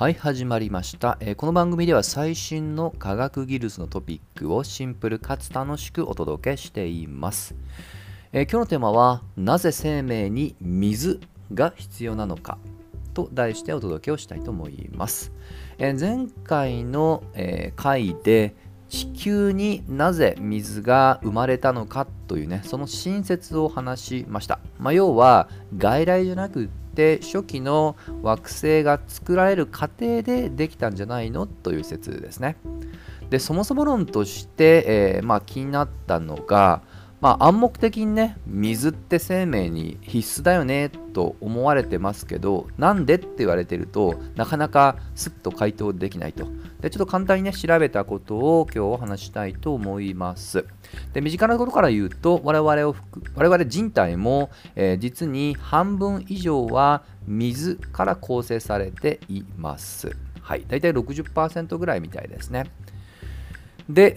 はい始まりました、えー、この番組では最新の科学技術のトピックをシンプルかつ楽しくお届けしています、えー、今日のテーマはなぜ生命に水が必要なのかと題してお届けをしたいと思います、えー、前回の、え回で地球になぜ水が生まれたのかというねその新説を話しました、まあ、要は外来じゃなくて初期の惑星が作られる過程でできたんじゃないの？という説ですね。でそもそも論として、えー、まあ、気になったのが、まあ、暗黙的にね水って生命に必須だよねと思われてますけどなんでって言われてるとなかなかすっと回答できないと。でちょっと簡単にね調べたことを今日お話したいと思います。で身近なことから言うと我々を我々人体も、えー、実に半分以上は水から構成されています。はい大体60%ぐらいみたいですね。で、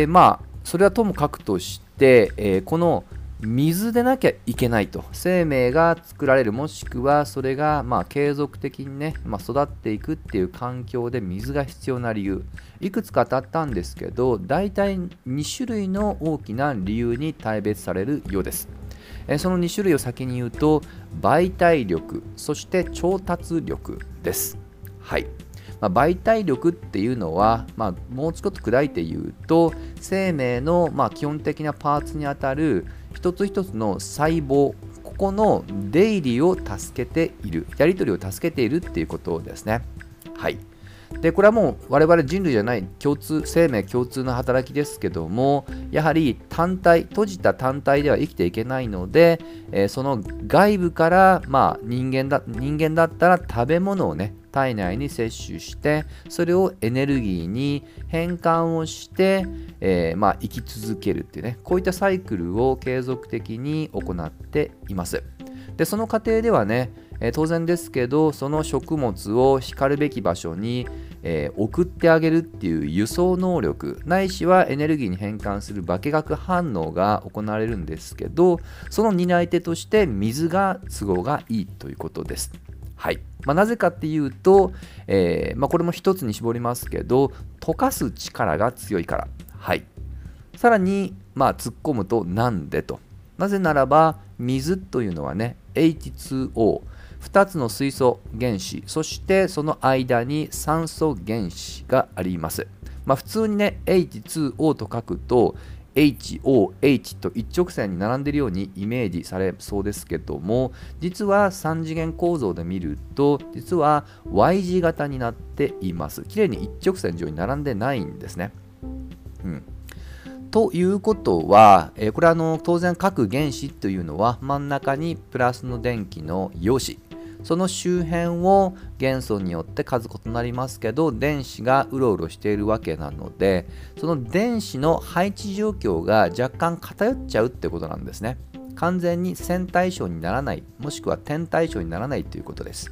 えー、まあそれはともかくとして、えー、この水でなきゃいけないと。生命が作られるもしくはそれがまあ継続的にね、まあ、育っていくっていう環境で水が必要な理由。いくつか当たったんですけど大体2種類の大きな理由に大別されるようです。えその2種類を先に言うと媒体力そして調達力です。はい。まあ、媒体力っていうのは、まあ、もうちょっと砕いて言うと生命のま基本的なパーツにあたる一つ一つの細胞ここの出入りを助けているやり取りを助けているっていうことですね。はい。でこれはもう我々人類じゃない共通生命共通の働きですけどもやはり単体閉じた単体では生きていけないので、えー、その外部から、まあ、人間だ人間だったら食べ物をね体内に摂取してそれをエネルギーに変換をして、えー、まあ、生き続けるっていうねこういったサイクルを継続的に行っています。でその過程ではね、えー、当然ですけどその食物をしかるべき場所に、えー、送ってあげるっていう輸送能力ないしはエネルギーに変換する化学反応が行われるんですけどその担い手として水が都合がいいということです。はい。まあ、なぜかっていうと、えー、まあ、これも一つに絞りますけど溶かす力が強いから、はい、さらに、まあ、突っ込むとなんでと。なぜならば水というのはね H2O 2つの水素原子そしてその間に酸素原子があります、まあ、普通にね H2O と書くと HOH と一直線に並んでいるようにイメージされそうですけども実は3次元構造で見ると実は Y 字型になっています。綺麗に一直線上に並んでないんですね、うん、ということは、えー、これはあの当然各原子というのは真ん中にプラスの電気の陽子。その周辺を元素によって数異なりますけど電子がうろうろしているわけなのでその電子の配置状況が若干偏っちゃうってことなんですね。完全に線対称にならないもしくは点対称にならないということです。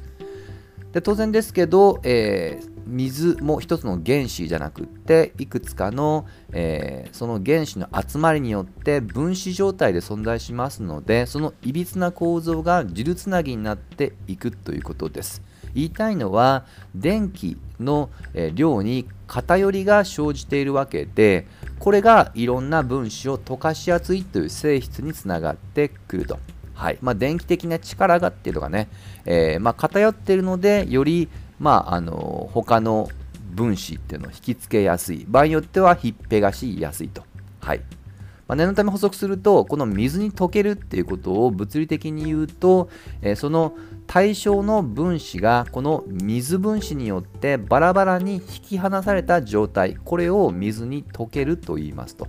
で当然ですけど、えー、水も一つの原子じゃなくっていくつかの、えー、その原子の集まりによって分子状態で存在しますのでそのいびつな構造がジルつなぎになっていくということです言いたいのは電気の量に偏りが生じているわけでこれがいろんな分子を溶かしやすいという性質につながってくると。はいまあ、電気的な力がっていうのがね、えー、まあ、偏っているのでよりまあ、あの他の分子っていうのを引きつけやすい。場合によってはひっぺがしやすいと。はい。まあ、念のため補足するとこの水に溶けるっていうことを物理的に言うと、えー、その対象の分子がこの水分子によってバラバラに引き離された状態。これを水に溶けると言いますと。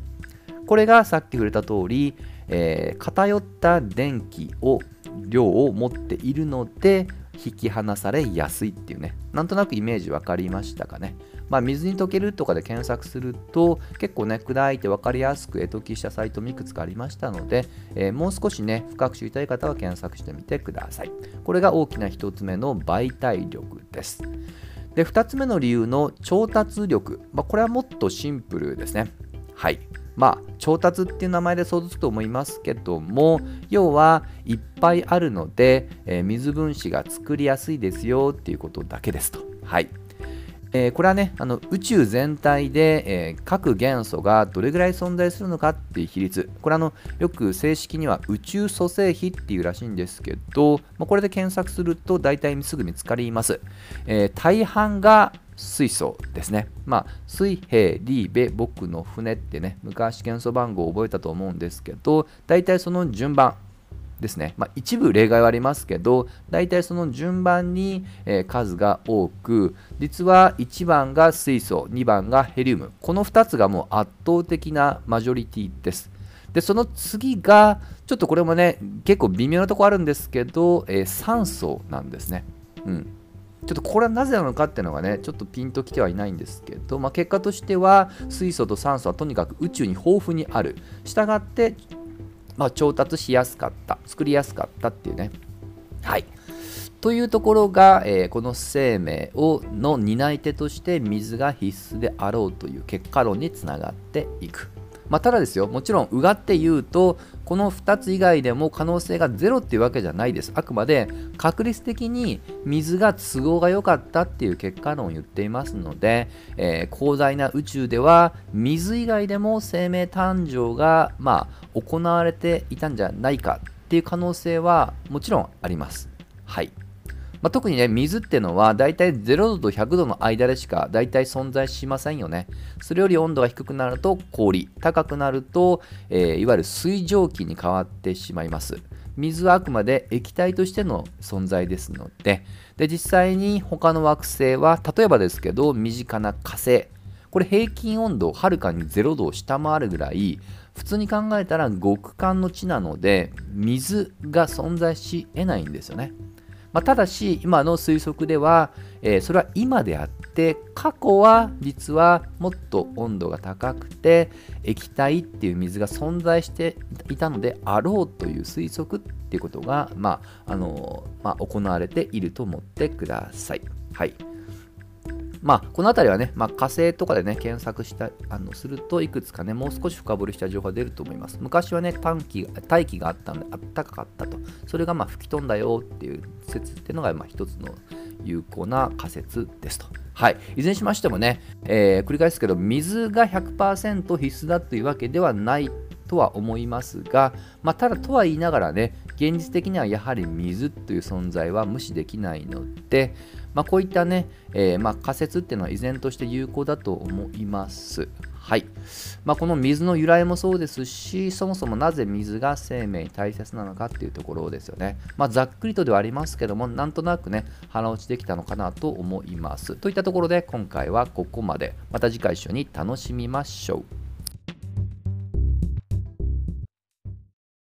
これがさっき触れた通り、えー、偏った電気を量を持っているので引き離されやすいっていうね。なんとなくイメージ分かりましたかね。まあ、水に溶けるとかで検索すると結構ね砕いて分かりやすく絵解きしたサイトもいくつかありましたので、えー、もう少しね深く知りたい方は検索してみてください。これが大きな1つ目の媒体力です。で2つ目の理由の調達力、まあ、これはもっとシンプルですね。はい。まあ、調達っていう名前で想像つくと思いますけども要はいっぱいあるので、えー、水分子が作りやすいですよっていうことだけですと。はい。えー、これはねあの宇宙全体で、えー、各元素がどれぐらい存在するのかっていう比率。これあのよく正式には宇宙組成比っていうらしいんですけど、まあ、これで検索すると大体すぐ見つかります、えー、大半が水素ですね。まあ、水平、リーベ、僕の船ってね、昔元素番号を覚えたと思うんですけど、大体その順番、ですね、まあ、一部例外はありますけど大体その順番に、え、数が多く実は1番が水素2番がヘリウム。この2つがもう圧倒的なマジョリティです。でその次がちょっとこれもね結構微妙なとこあるんですけど、えー、酸素なんですね。うん。ちょっとこれはなぜなのかっていうのがね、ちょっとピンときてはいないんですけど、まあ、結果としては水素と酸素はとにかく宇宙に豊富にある。したがって、まあ、調達しやすかった、作りやすかったっていうね。はい。というところが、えー、この生命をの担い手として水が必須であろうという結果論につながっていく。まあ、ただですよ、もちろんうがって言うと、この2つ以外でも可能性がゼロっていうわけじゃないです。あくまで確率的に水が都合が良かったっていう結果論を言っていますので、えー、広大な宇宙では水以外でも生命誕生が、まあ、行われていたんじゃないかっていう可能性はもちろんあります。はい。まあ、特にね、水ってのはだいたい0度と100度の間でしかだいたい存在しませんよね。それより温度が低くなると氷、高くなると、えー、いわゆる水蒸気に変わってしまいます。水はあくまで液体としての存在ですので、で実際に他の惑星は、例えばですけど、身近な火星、これ平均温度をはるかに0度を下回るぐらい、普通に考えたら極寒の地なので、水が存在し得ないんですよね。まあ、ただし今の推測では、えー、それは今であって過去は実はもっと温度が高くて液体っていう水が存在していたのであろうという推測っていうことが、まああのまあ、行われていると思ってください。はいまあ、この辺りはね、まあ、火星とかでね、検索したあのするといくつかね、もう少し深掘りした情報が出ると思います。昔はね、短期大気があったので、あったかかったと。それがま吹き飛んだよっていう説っていうのが、まあ、一つの有効な仮説ですと。はい、いずれにしましてもね、えー、繰り返すけど、水が100%必須だというわけではないとは思いますが、まあ、ただとは言いながらね、現実的にはやはり水という存在は無視できないので、まあ、こういったね、えー、ま、仮説っていうのは依然として有効だと思います。はい。まあ、この水の由来もそうですし、そもそもなぜ水が生命に大切なのかっていうところですよね。まあ、ざっくりとではありますけども、なんとなくね、腹落ちできたのかなと思います。といったところで、今回はここまで。また次回一緒に楽しみましょう。